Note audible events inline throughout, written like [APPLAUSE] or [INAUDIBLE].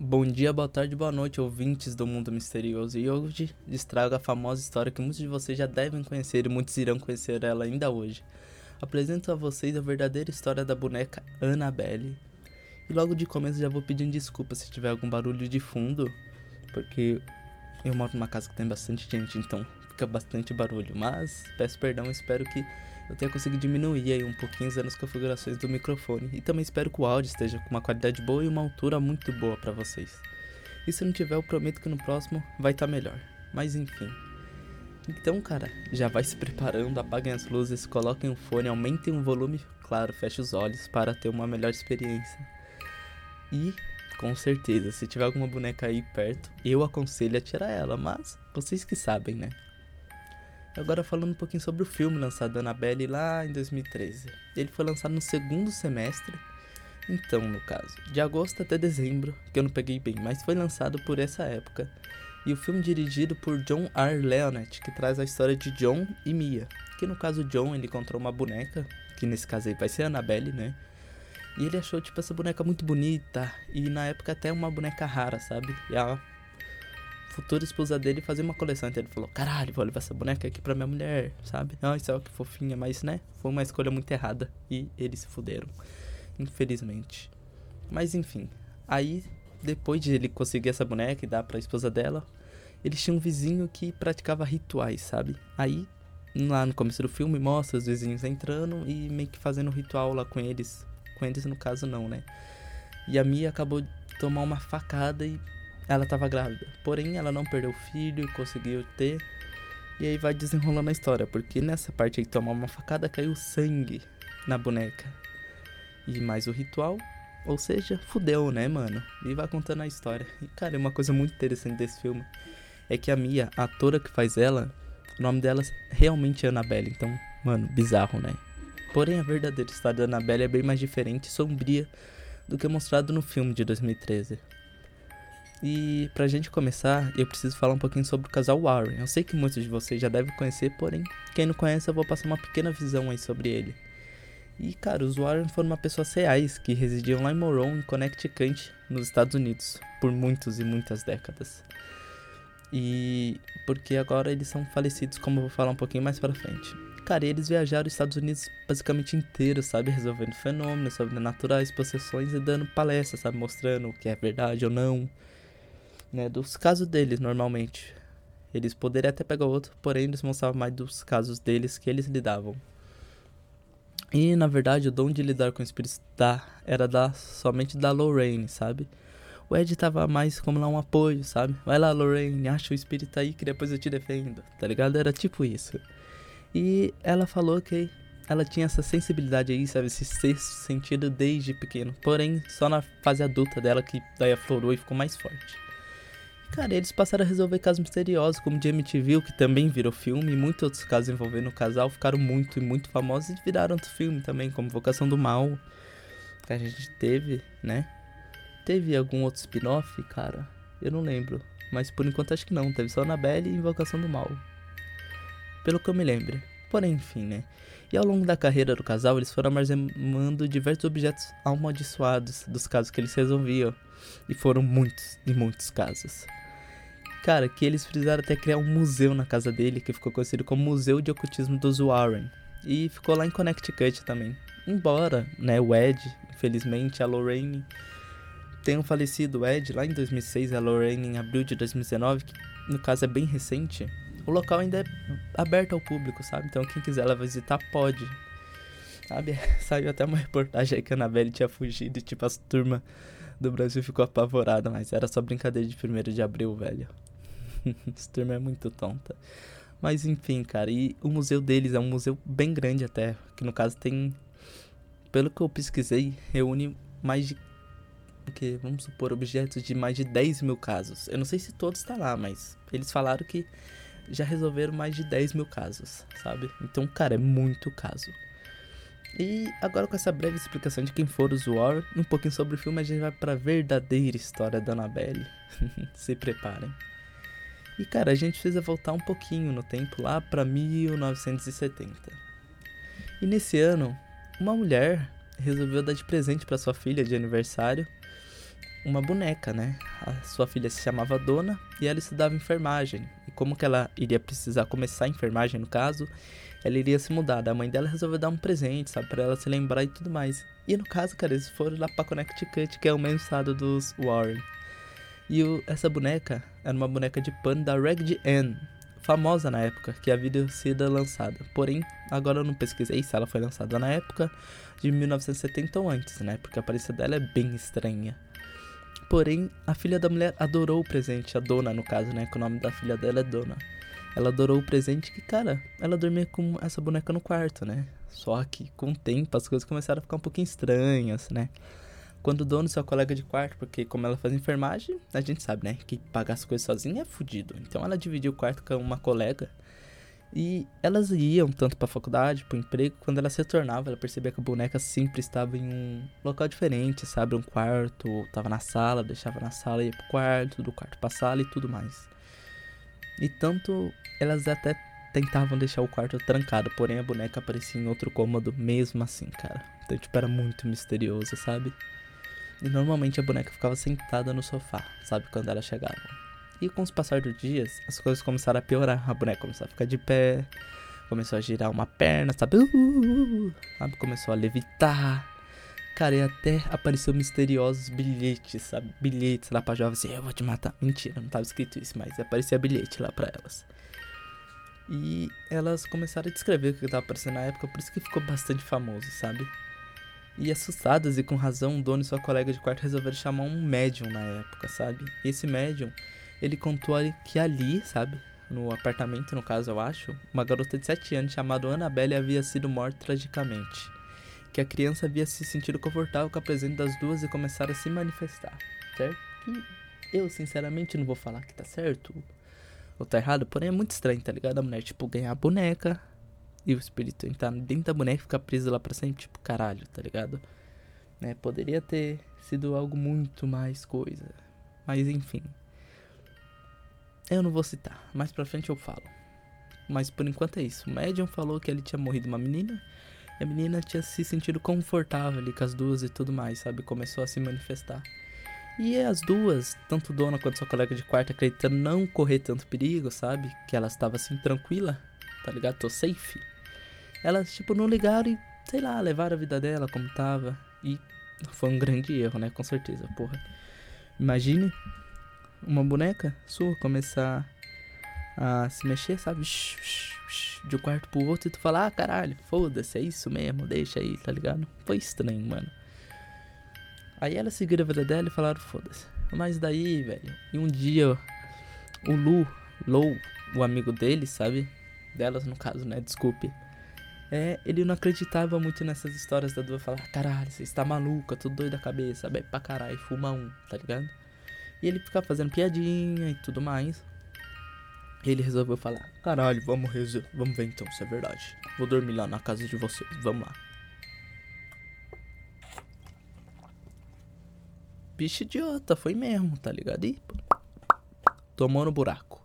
Bom dia, boa tarde, boa noite, ouvintes do mundo misterioso. E hoje destrago a famosa história que muitos de vocês já devem conhecer e muitos irão conhecer ela ainda hoje. Apresento a vocês a verdadeira história da boneca Annabelle. E logo de começo já vou pedindo desculpa se tiver algum barulho de fundo, porque eu moro numa casa que tem bastante gente, então fica bastante barulho. Mas peço perdão, espero que eu tenha conseguido diminuir aí um pouquinho as configurações do microfone. E também espero que o áudio esteja com uma qualidade boa e uma altura muito boa para vocês. E se não tiver, eu prometo que no próximo vai estar tá melhor. Mas enfim. Então, cara, já vai se preparando, apaguem as luzes, coloquem o fone, aumentem o volume, claro, feche os olhos para ter uma melhor experiência. E, com certeza, se tiver alguma boneca aí perto, eu aconselho a tirar ela, mas vocês que sabem, né? Agora falando um pouquinho sobre o filme lançado da Annabelle lá em 2013. Ele foi lançado no segundo semestre, então no caso, de agosto até dezembro, que eu não peguei bem, mas foi lançado por essa época. E o filme dirigido por John R. Leonard, que traz a história de John e Mia. Que no caso John, ele encontrou uma boneca, que nesse caso aí vai ser a Annabelle, né? E ele achou tipo essa boneca muito bonita e na época até uma boneca rara, sabe? E a futura esposa dele fazer uma coleção. Então ele falou: caralho, vou levar essa boneca aqui pra minha mulher, sabe? Não, isso é que fofinha, mas né? Foi uma escolha muito errada e eles se fuderam, infelizmente. Mas enfim, aí depois de ele conseguir essa boneca e dar pra esposa dela, eles tinham um vizinho que praticava rituais, sabe? Aí lá no começo do filme mostra os vizinhos entrando e meio que fazendo ritual lá com eles. Com eles no caso não, né? E a Mia acabou de tomar uma facada e ela estava grávida. Porém, ela não perdeu o filho, conseguiu ter. E aí vai desenrolando a história, porque nessa parte aí tomar uma facada caiu sangue na boneca. E mais o ritual, ou seja, fudeu, né, mano? E vai contando a história. E cara, uma coisa muito interessante desse filme é que a Mia, a atora que faz ela, o nome dela realmente é Annabelle. Então, mano, bizarro, né? Porém, a verdadeira história da Annabelle é bem mais diferente e sombria do que mostrado no filme de 2013. E pra gente começar, eu preciso falar um pouquinho sobre o casal Warren. Eu sei que muitos de vocês já devem conhecer, porém, quem não conhece, eu vou passar uma pequena visão aí sobre ele. E, cara, os Warren foram uma pessoas reais que residiam lá em Moron, em Connecticut, nos Estados Unidos, por muitos e muitas décadas. E porque agora eles são falecidos, como eu vou falar um pouquinho mais pra frente. Cara, eles viajaram os Estados Unidos basicamente inteiro, sabe? Resolvendo fenômenos sobrenaturais, possessões e dando palestras, sabe? Mostrando o que é verdade ou não né, dos casos deles normalmente. Eles poderiam até pegar outro, porém eles mostravam mais dos casos deles que eles lidavam. E na verdade o dom de lidar com espíritos da era da somente da Lorraine, sabe? O Ed tava mais como lá um apoio, sabe? Vai lá, Lorraine, acha o espírito aí que depois eu te defendo, tá ligado? Era tipo isso. E ela falou que ela tinha essa sensibilidade aí, sabe? Esse sexto sentido desde pequeno. Porém, só na fase adulta dela que daí aflorou e ficou mais forte. Cara, eles passaram a resolver casos misteriosos, como de MTV, que também virou filme, e muitos outros casos envolvendo o casal ficaram muito e muito famosos e viraram outro filme também, como Vocação do Mal, que a gente teve, né? Teve algum outro spin-off, cara? Eu não lembro. Mas por enquanto acho que não. Teve só Annabelle e Invocação do Mal. Pelo que eu me lembro. Porém, enfim, né? E ao longo da carreira do casal, eles foram armazenando diversos objetos amaldiçoados dos casos que eles resolviam. E foram muitos e muitos casos. Cara, que eles precisaram até criar um museu na casa dele, que ficou conhecido como Museu de Ocultismo dos Warren. E ficou lá em Connecticut também. Embora, né, o Ed, infelizmente, a Lorraine tenham falecido o Ed lá em 2006 e a Lorraine em abril de 2019, que no caso é bem recente, o local ainda é aberto ao público, sabe? Então quem quiser lá visitar pode. Sabe? [LAUGHS] Saiu até uma reportagem aí que a Anabelle tinha fugido e tipo as turmas do Brasil ficou apavorada, mas era só brincadeira de 1 de abril, velho. [LAUGHS] Essa turma é muito tonta. Mas enfim, cara, e o museu deles é um museu bem grande até, que no caso tem, pelo que eu pesquisei, reúne mais de, que vamos supor, objetos de mais de 10 mil casos. Eu não sei se todos está lá, mas eles falaram que já resolveram mais de 10 mil casos, sabe? Então, cara, é muito caso. E agora com essa breve explicação de quem foram os War, um pouquinho sobre o filme, a gente vai pra verdadeira história da Annabelle. [LAUGHS] Se preparem. E cara, a gente precisa voltar um pouquinho no tempo, lá pra 1970. E nesse ano, uma mulher resolveu dar de presente para sua filha de aniversário uma boneca, né? A sua filha se chamava Dona e ela estudava enfermagem. E como que ela iria precisar começar a enfermagem no caso, ela iria se mudar. A mãe dela resolveu dar um presente, sabe, para ela se lembrar e tudo mais. E no caso, cara, eles foram lá pra Connecticut, que é o mesmo estado dos Warren. E o, essa boneca era uma boneca de pano da Ragged Ann, famosa na época, que havia sido lançada. Porém, agora eu não pesquisei se ela foi lançada na época de 1970 ou antes, né? Porque a aparência dela é bem estranha. Porém, a filha da mulher adorou o presente, a dona no caso, né? Que o nome da filha dela é Dona. Ela adorou o presente que, cara, ela dormia com essa boneca no quarto, né? Só que com o tempo as coisas começaram a ficar um pouquinho estranhas, né? Quando o dono seu colega de quarto, porque como ela faz enfermagem, a gente sabe, né? Que pagar as coisas sozinha é fudido. Então ela dividiu o quarto com uma colega. E elas iam tanto pra faculdade, pro emprego, quando ela se retornava, ela percebia que a boneca sempre estava em um local diferente, sabe? Um quarto, tava na sala, deixava na sala, ia pro quarto, do quarto pra sala e tudo mais. E tanto elas até tentavam deixar o quarto trancado, porém a boneca aparecia em outro cômodo mesmo assim, cara. Então, tipo, era muito misterioso, sabe? E normalmente a boneca ficava sentada no sofá, sabe? Quando ela chegava. E com os passar dos dias, as coisas começaram a piorar. A boneca começou a ficar de pé, começou a girar uma perna, sabe? Uh, uh, uh, sabe? Começou a levitar. Cara, e até apareceu misteriosos bilhetes, sabe? Bilhetes lá pra jovens eu vou te matar. Mentira, não tava escrito isso, mas aparecia bilhete lá pra elas. E elas começaram a descrever o que tava aparecendo na época, por isso que ficou bastante famoso, sabe? E assustadas e com razão, o dono e sua colega de quarto resolveram chamar um médium na época, sabe? E esse médium, ele contou que ali, sabe? No apartamento, no caso, eu acho, uma garota de 7 anos chamada Annabelle havia sido morta tragicamente. Que a criança havia se sentido confortável com a presença das duas e começaram a se manifestar, certo? Que eu, sinceramente, não vou falar que tá certo ou tá errado, porém é muito estranho, tá ligado? A mulher, tipo, ganhar a boneca, e o espírito entrar dentro da boneca e ficar preso lá pra sempre, tipo, caralho, tá ligado? Né? Poderia ter sido algo muito mais coisa. Mas enfim. Eu não vou citar, mais pra frente eu falo. Mas por enquanto é isso. O médium falou que ele tinha morrido uma menina. E a menina tinha se sentido confortável ali com as duas e tudo mais, sabe? Começou a se manifestar. E as duas, tanto dona quanto sua colega de quarto, acreditando não correr tanto perigo, sabe? Que ela estava assim tranquila, tá ligado? Tô safe. Elas, tipo, não ligaram e, sei lá, levaram a vida dela como tava. E foi um grande erro, né? Com certeza, porra. Imagine uma boneca sua começar a se mexer, sabe? De um quarto pro outro e tu falar, ah, caralho, foda-se, é isso mesmo, deixa aí, tá ligado? Foi estranho, mano. Aí ela seguiu a vida dela e falaram, foda-se. Mas daí, velho, e um dia o Lu, Lou, o amigo dele, sabe? Delas no caso, né? Desculpe é, ele não acreditava muito nessas histórias da Duda falar, caralho, você está maluca, tudo doido da cabeça, bebe pra caralho, fuma um, tá ligado? E ele ficava fazendo piadinha e tudo mais. Ele resolveu falar, caralho, vamos, vamos ver então se é verdade. Vou dormir lá na casa de vocês, vamos lá. Bicho idiota, foi mesmo, tá ligado? E tomou no buraco.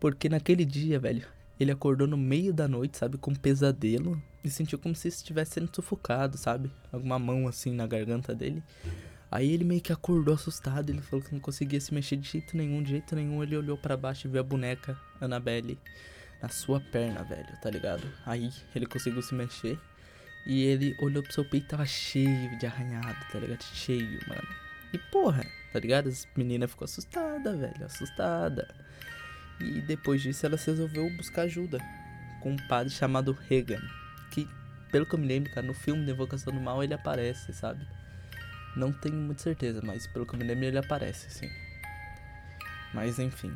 Porque naquele dia, velho, ele acordou no meio da noite, sabe, com um pesadelo e sentiu como se estivesse sendo sufocado, sabe? Alguma mão assim na garganta dele. Aí ele meio que acordou assustado, ele falou que não conseguia se mexer de jeito nenhum, de jeito nenhum. Ele olhou para baixo e viu a boneca Annabelle na sua perna, velho, tá ligado? Aí ele conseguiu se mexer e ele olhou pro seu peito e tava cheio de arranhado, tá ligado? Cheio, mano. E porra, tá ligado? As meninas ficou assustada, velho, assustada. E depois disso ela resolveu buscar ajuda com um padre chamado Regan. Que, pelo que eu me lembro, cara, no filme de Invocação do Mal ele aparece, sabe? Não tenho muita certeza, mas pelo que eu me lembro ele aparece, sim. Mas enfim.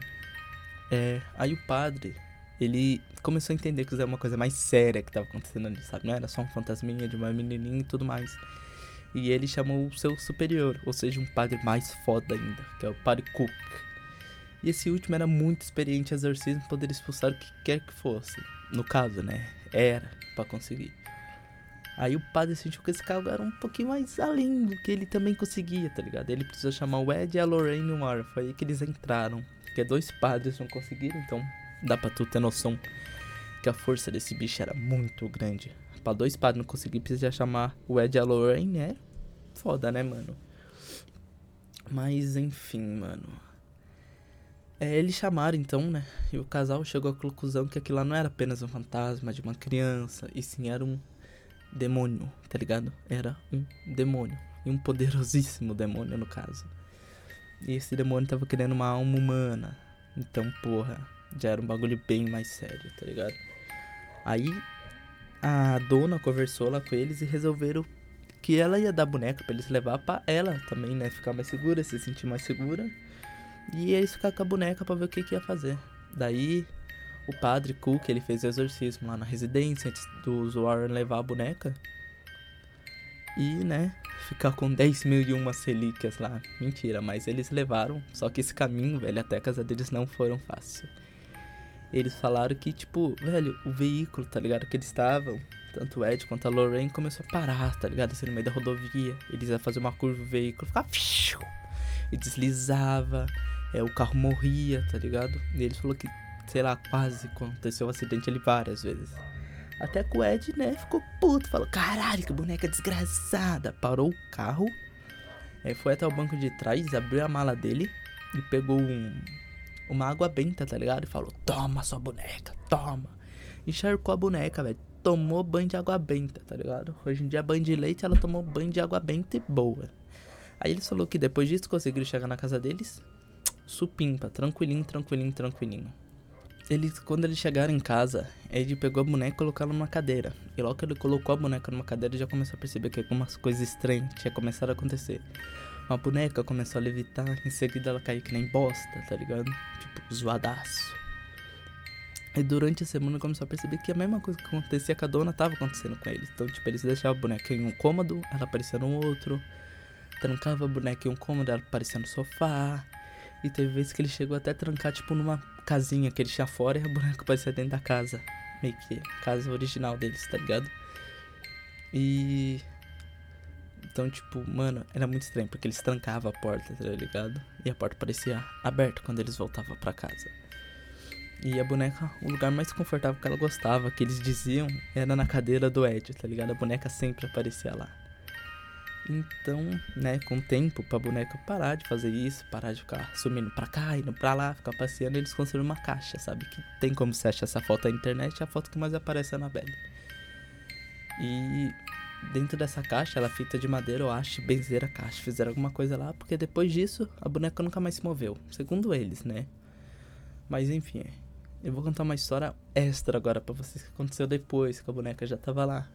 É, aí o padre, ele começou a entender que isso era uma coisa mais séria que estava acontecendo ali, sabe? Não era só um fantasminha de uma menininha e tudo mais. E ele chamou o seu superior, ou seja, um padre mais foda ainda, que é o padre Cook. E esse último era muito experiente em exorcismo, poderia expulsar o que quer que fosse. No caso, né? Era para conseguir. Aí o padre sentiu que esse cargo era um pouquinho mais além do que ele também conseguia, tá ligado? Ele precisou chamar o Ed e a Lorraine Moore. Foi aí que eles entraram. Porque dois padres não conseguiram, então dá pra tu ter noção que a força desse bicho era muito grande. Pra dois padres não conseguir, precisa chamar o Ed e a Lorraine, é foda, né, mano? Mas enfim, mano. É, eles chamaram então, né? E o casal chegou à conclusão que aquilo lá não era apenas um fantasma de uma criança, e sim era um demônio, tá ligado? Era um demônio. E um poderosíssimo demônio, no caso. E esse demônio tava querendo uma alma humana. Então, porra, já era um bagulho bem mais sério, tá ligado? Aí a dona conversou lá com eles e resolveram que ela ia dar boneca para eles levar para ela também, né? Ficar mais segura, se sentir mais segura. E eles ficar com a boneca para ver o que, que ia fazer. Daí o padre Cook, ele fez exorcismo lá na residência antes do Warren levar a boneca. E, né, ficar com 10 mil e uma relíquias lá. Mentira, mas eles levaram. Só que esse caminho, velho, até a casa deles não foram fácil. Eles falaram que, tipo, velho, o veículo, tá ligado? Que eles estavam, tanto o Ed quanto a Lorraine começou a parar, tá ligado? Assim, no meio da rodovia. Eles iam fazer uma curva, o veículo ficava. E deslizava. É, o carro morria, tá ligado? E eles falaram que, sei lá, quase aconteceu um acidente ali várias vezes. Até que o Ed, né, ficou puto. Falou, caralho, que boneca desgraçada. Parou o carro. Aí foi até o banco de trás, abriu a mala dele e pegou um, uma água benta, tá ligado? E falou, toma sua boneca, toma. Encharcou a boneca, velho. Tomou banho de água benta, tá ligado? Hoje em dia, banho de leite, ela tomou banho de água benta e boa. Aí eles falou que depois disso conseguiram chegar na casa deles, supimpa, tranquilinho, tranquilinho, tranquilinho eles, quando eles chegaram em casa, ele pegou a boneca e colocou ela numa cadeira. E logo que ele colocou a boneca numa cadeira, já começou a perceber que algumas coisas estranhas tinha começado a acontecer. Uma boneca começou a levitar, em seguida ela caiu que nem bosta, tá ligado? Tipo, zoadaço. E durante a semana começou a perceber que a mesma coisa que acontecia com a dona tava acontecendo com eles. Então, tipo, eles deixavam a boneca em um cômodo, ela aparecia no outro. Trancava a boneca em um cômodo, ela aparecia no sofá. E teve vezes que ele chegou até a trancar, tipo, numa casinha que ele tinha fora e a boneca parecia dentro da casa. Meio que casa original deles, tá ligado? E. Então, tipo, mano, era muito estranho, porque eles trancavam a porta, tá ligado? E a porta parecia aberta quando eles voltavam para casa. E a boneca, o lugar mais confortável que ela gostava, que eles diziam, era na cadeira do Ed, tá ligado? A boneca sempre aparecia lá. Então, né, com o tempo, pra boneca parar de fazer isso, parar de ficar sumindo pra cá, indo pra lá, ficar passeando, eles construíram uma caixa, sabe? Que tem como você achar essa foto na internet, é a foto que mais aparece é na Annabelle. E dentro dessa caixa, ela é fita de madeira, eu acho, benzeira a caixa. Fizeram alguma coisa lá, porque depois disso, a boneca nunca mais se moveu. Segundo eles, né? Mas enfim, eu vou contar uma história extra agora para vocês que aconteceu depois que a boneca já tava lá.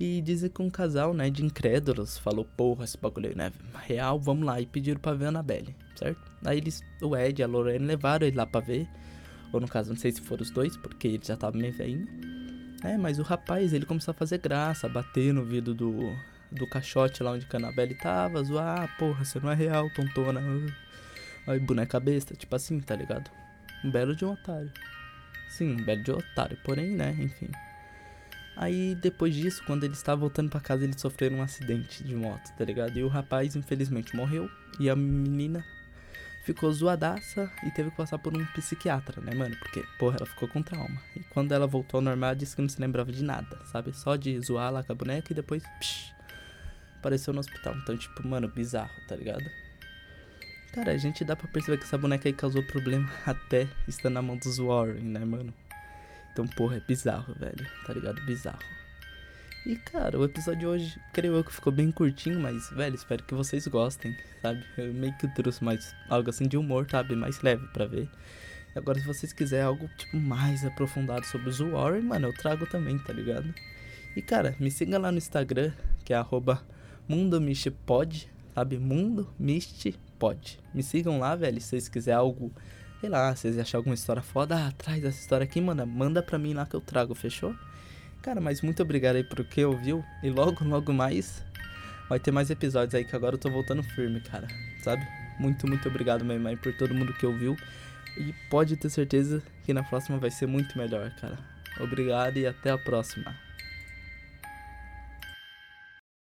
E dizem que um casal, né, de incrédulos falou, porra, esse bagulho aí, né, real, vamos lá. E pediram pra ver a Annabelle, certo? Aí eles, o Ed e a Lorraine levaram ele lá pra ver. Ou no caso, não sei se foram os dois, porque ele já tava meio velhinho. É, mas o rapaz, ele começou a fazer graça, bater no vidro do, do caixote lá onde a Annabelle tava, zoar, ah, porra, você não é real, tontona. Aí, boneca besta, tipo assim, tá ligado? Um belo de um otário. Sim, um belo de um otário, porém, né, enfim. Aí depois disso, quando ele estava voltando para casa, eles sofreram um acidente de moto, tá ligado? E o rapaz, infelizmente, morreu. E a menina ficou zoadaça e teve que passar por um psiquiatra, né, mano? Porque, porra, ela ficou com trauma. E quando ela voltou ao normal, disse que não se lembrava de nada, sabe? Só de zoar lá com a boneca e depois, psh, apareceu no hospital. Então, tipo, mano, bizarro, tá ligado? Cara, a gente dá pra perceber que essa boneca aí causou problema [LAUGHS] até estando na mão dos Warren, né, mano? Então, porra, é bizarro, velho. Tá ligado? Bizarro. E, cara, o episódio de hoje, creio eu que ficou bem curtinho, mas, velho, espero que vocês gostem, sabe? Eu meio que trouxe mais algo assim de humor, sabe? Mais leve pra ver. Agora, se vocês quiserem algo, tipo, mais aprofundado sobre os Warren, mano, eu trago também, tá ligado? E, cara, me siga lá no Instagram, que é mundomistpod, sabe? Mundo Me sigam lá, velho, se vocês quiserem algo Sei lá, se vocês acharem alguma história foda, ah, traz essa história aqui, manda, manda pra mim lá que eu trago, fechou? Cara, mas muito obrigado aí por que ouviu. E logo, logo mais vai ter mais episódios aí que agora eu tô voltando firme, cara. Sabe? Muito, muito obrigado mesmo aí por todo mundo que ouviu. E pode ter certeza que na próxima vai ser muito melhor, cara. Obrigado e até a próxima.